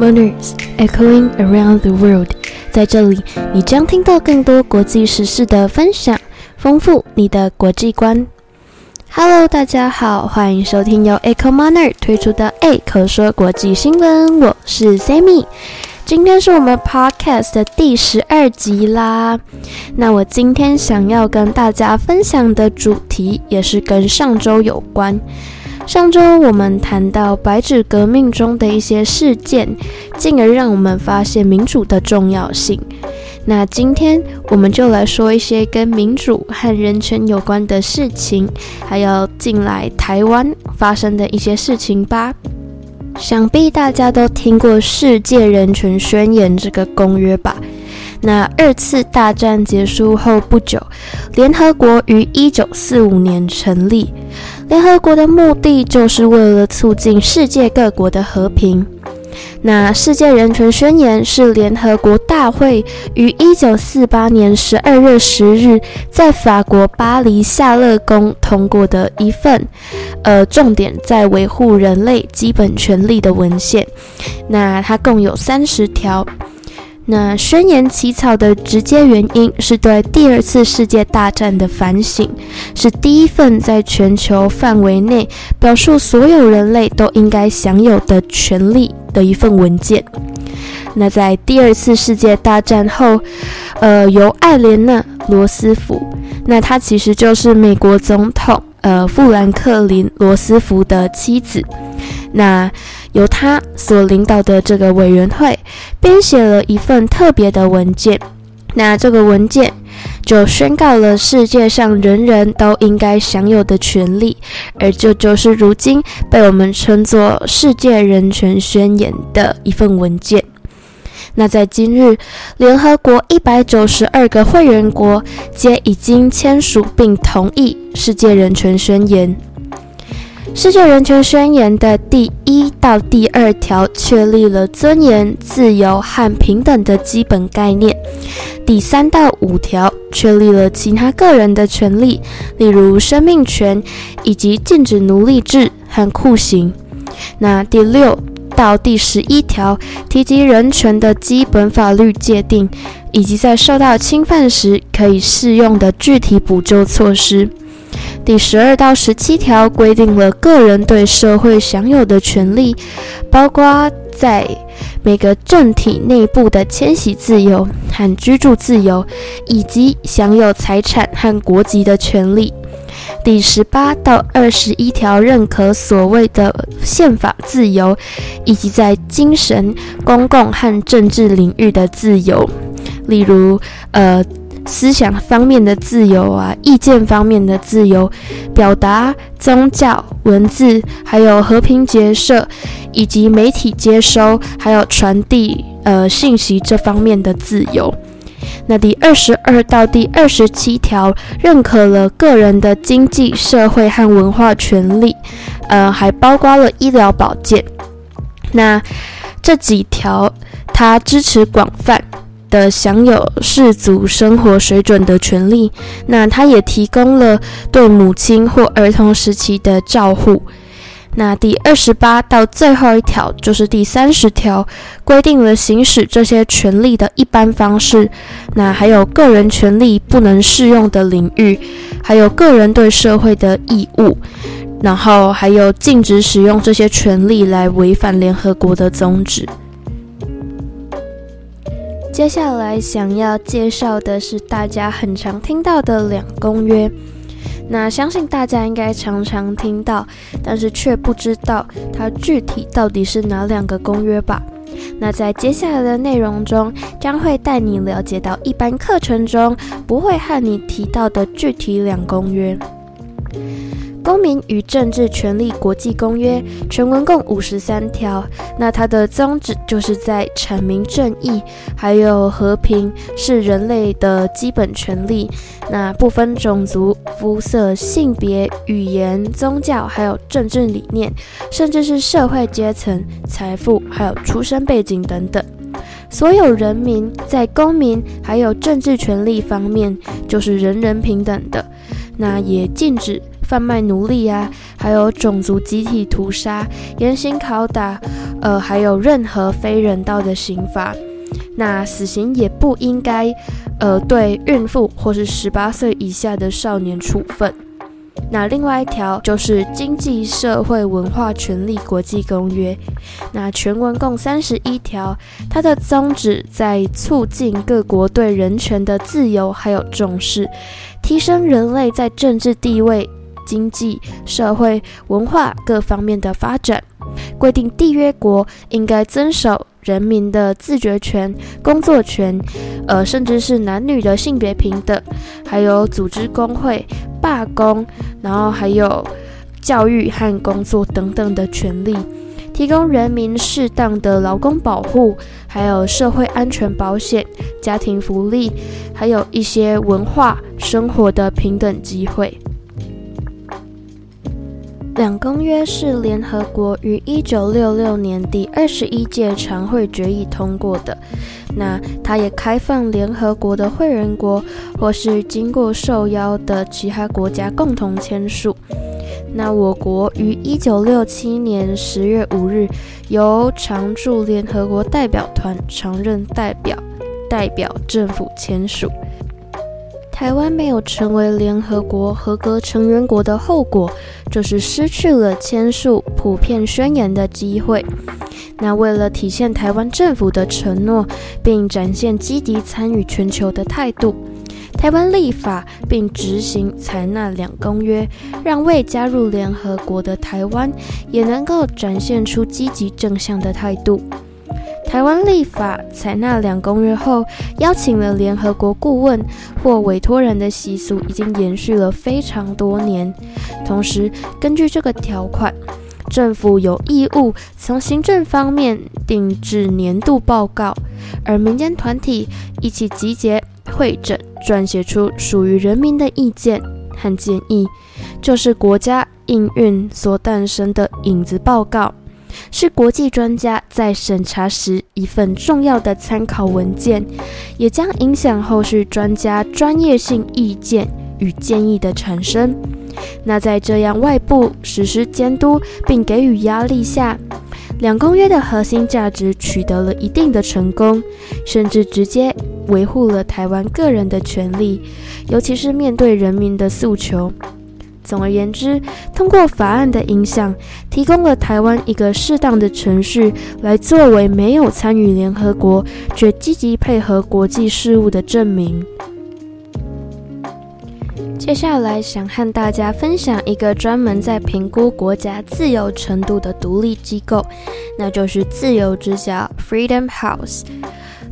Moners echoing around the world，在这里你将听到更多国际时事的分享，丰富你的国际观。Hello，大家好，欢迎收听由 Echo Mother 推出的 A 口说国际新闻，我是 Sammy。今天是我们 Podcast 的第十二集啦。那我今天想要跟大家分享的主题也是跟上周有关。上周我们谈到白纸革命中的一些事件，进而让我们发现民主的重要性。那今天我们就来说一些跟民主和人权有关的事情，还有近来台湾发生的一些事情吧。想必大家都听过《世界人权宣言》这个公约吧？那二次大战结束后不久，联合国于一九四五年成立。联合国的目的就是为了促进世界各国的和平。那世界人权宣言是联合国大会于一九四八年十二月十日在法国巴黎夏乐宫通过的一份，呃，重点在维护人类基本权利的文献。那它共有三十条。那宣言起草的直接原因是对第二次世界大战的反省，是第一份在全球范围内表述所有人类都应该享有的权利的一份文件。那在第二次世界大战后，呃，由艾莲娜·罗斯福，那她其实就是美国总统呃富兰克林·罗斯福的妻子。那由他所领导的这个委员会编写了一份特别的文件，那这个文件就宣告了世界上人人都应该享有的权利，而这就是如今被我们称作《世界人权宣言》的一份文件。那在今日，联合国一百九十二个会员国皆已经签署并同意《世界人权宣言》。世界人权宣言的第一到第二条确立了尊严、自由和平等的基本概念。第三到五条确立了其他个人的权利，例如生命权以及禁止奴隶制和酷刑。那第六到第十一条提及人权的基本法律界定，以及在受到侵犯时可以适用的具体补救措施。第十二到十七条规定了个人对社会享有的权利，包括在每个政体内部的迁徙自由和居住自由，以及享有财产和国籍的权利。第十八到二十一条认可所谓的宪法自由，以及在精神、公共和政治领域的自由，例如，呃。思想方面的自由啊，意见方面的自由，表达、宗教、文字，还有和平结社，以及媒体接收还有传递呃信息这方面的自由。那第二十二到第二十七条认可了个人的经济社会和文化权利，呃，还包括了医疗保健。那这几条它支持广泛。的享有世族生活水准的权利，那他也提供了对母亲或儿童时期的照护。那第二十八到最后一条就是第三十条，规定了行使这些权利的一般方式。那还有个人权利不能适用的领域，还有个人对社会的义务，然后还有禁止使用这些权利来违反联合国的宗旨。接下来想要介绍的是大家很常听到的两公约，那相信大家应该常常听到，但是却不知道它具体到底是哪两个公约吧？那在接下来的内容中，将会带你了解到一般课程中不会和你提到的具体两公约。公民与政治权利国际公约全文共五十三条，那它的宗旨就是在阐明正义，还有和平是人类的基本权利，那不分种族、肤色、性别、语言、宗教，还有政治理念，甚至是社会阶层、财富，还有出生背景等等，所有人民在公民还有政治权利方面就是人人平等的，那也禁止。贩卖奴隶啊，还有种族集体屠杀、严刑拷打，呃，还有任何非人道的刑罚。那死刑也不应该，呃，对孕妇或是十八岁以下的少年处分。那另外一条就是《经济社会文化权利国际公约》，那全文共三十一条，它的宗旨在促进各国对人权的自由还有重视，提升人类在政治地位、经济社会文化各方面的发展，规定缔约国应该遵守。人民的自决权、工作权，呃，甚至是男女的性别平等，还有组织工会、罢工，然后还有教育和工作等等的权利，提供人民适当的劳工保护，还有社会安全保险、家庭福利，还有一些文化生活的平等机会。两公约是联合国于一九六六年第二十一届常会决议通过的。那它也开放联合国的会员国或是经过受邀的其他国家共同签署。那我国于一九六七年十月五日由常驻联合国代表团常任代表代表政府签署。台湾没有成为联合国合格成员国的后果，就是失去了签署普遍宣言的机会。那为了体现台湾政府的承诺，并展现积极参与全球的态度，台湾立法并执行采纳两公约，让未加入联合国的台湾也能够展现出积极正向的态度。台湾立法采纳两公约后，邀请了联合国顾问或委托人的习俗已经延续了非常多年。同时，根据这个条款，政府有义务从行政方面定制年度报告，而民间团体一起集结、会诊、撰写出属于人民的意见和建议，就是国家应运所诞生的影子报告。是国际专家在审查时一份重要的参考文件，也将影响后续专家专业性意见与建议的产生。那在这样外部实施监督并给予压力下，两公约的核心价值取得了一定的成功，甚至直接维护了台湾个人的权利，尤其是面对人民的诉求。总而言之，通过法案的影响，提供了台湾一个适当的程序，来作为没有参与联合国却积极配合国际事务的证明。接下来想和大家分享一个专门在评估国家自由程度的独立机构，那就是自由之家 （Freedom House）。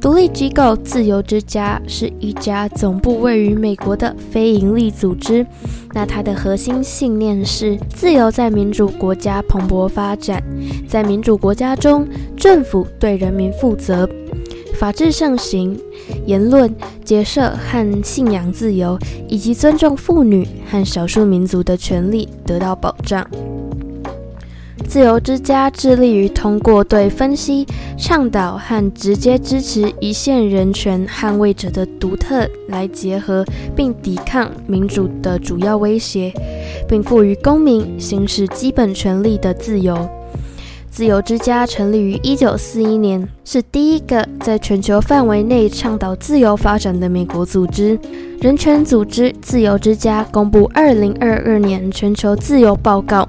独立机构自由之家是一家总部位于美国的非营利组织。那它的核心信念是自由在民主国家蓬勃发展，在民主国家中，政府对人民负责，法治盛行，言论、结社和信仰自由以及尊重妇女和少数民族的权利得到保障。自由之家致力于通过对分析、倡导和直接支持一线人权捍卫者的独特来结合，并抵抗民主的主要威胁，并赋予公民行使基本权利的自由。自由之家成立于1941年，是第一个在全球范围内倡导自由发展的美国组织。人权组织自由之家公布2022年全球自由报告。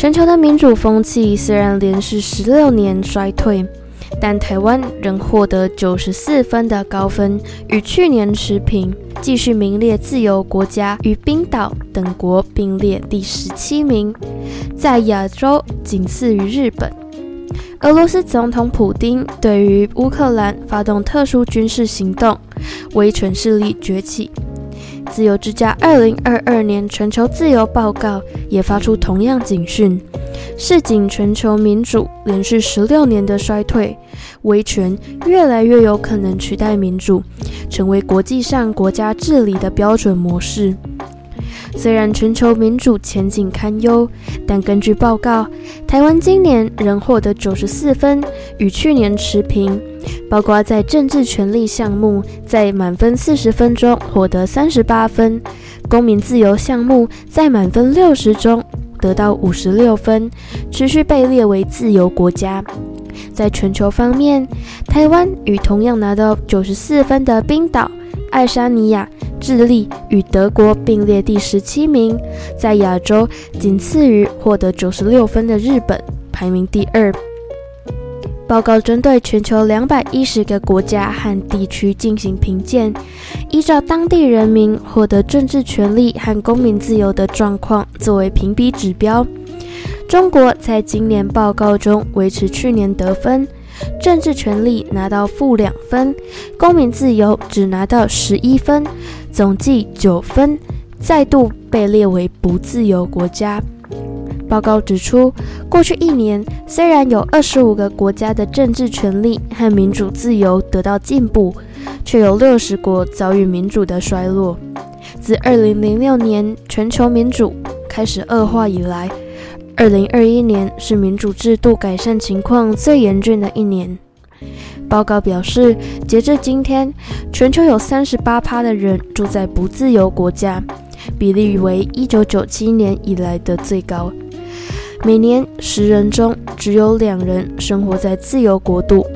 全球的民主风气虽然连续十六年衰退，但台湾仍获得九十四分的高分，与去年持平，继续名列自由国家，与冰岛等国并列第十七名，在亚洲仅次于日本。俄罗斯总统普京对于乌克兰发动特殊军事行动，威权势力崛起。自由之家二零二二年全球自由报告也发出同样警讯，示警全球民主连续十六年的衰退，维权越来越有可能取代民主，成为国际上国家治理的标准模式。虽然全球民主前景堪忧，但根据报告，台湾今年仍获得九十四分，与去年持平。包括在政治权利项目，在满分四十分中获得三十八分，公民自由项目在满分六十中得到五十六分，持续被列为自由国家。在全球方面，台湾与同样拿到九十四分的冰岛、爱沙尼亚、智利与德国并列第十七名，在亚洲仅次于获得九十六分的日本，排名第二。报告针对全球两百一十个国家和地区进行评鉴，依照当地人民获得政治权利和公民自由的状况作为评比指标。中国在今年报告中维持去年得分，政治权利拿到负两分，公民自由只拿到十一分，总计九分，再度被列为不自由国家。报告指出，过去一年虽然有二十五个国家的政治权利和民主自由得到进步，却有六十国遭遇民主的衰落。自二零零六年全球民主开始恶化以来，二零二一年是民主制度改善情况最严峻的一年。报告表示，截至今天，全球有三十八趴的人住在不自由国家，比例为一九九七年以来的最高。每年十人中只有两人生活在自由国度，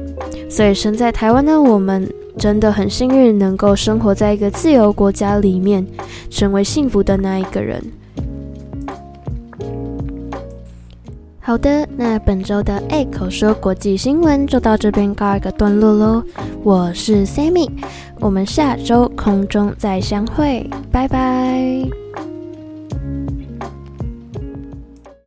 所以身在台湾的我们真的很幸运，能够生活在一个自由国家里面，成为幸福的那一个人。好的，那本周的爱口说国际新闻就到这边告一个段落喽。我是 Sammy，我们下周空中再相会，拜拜。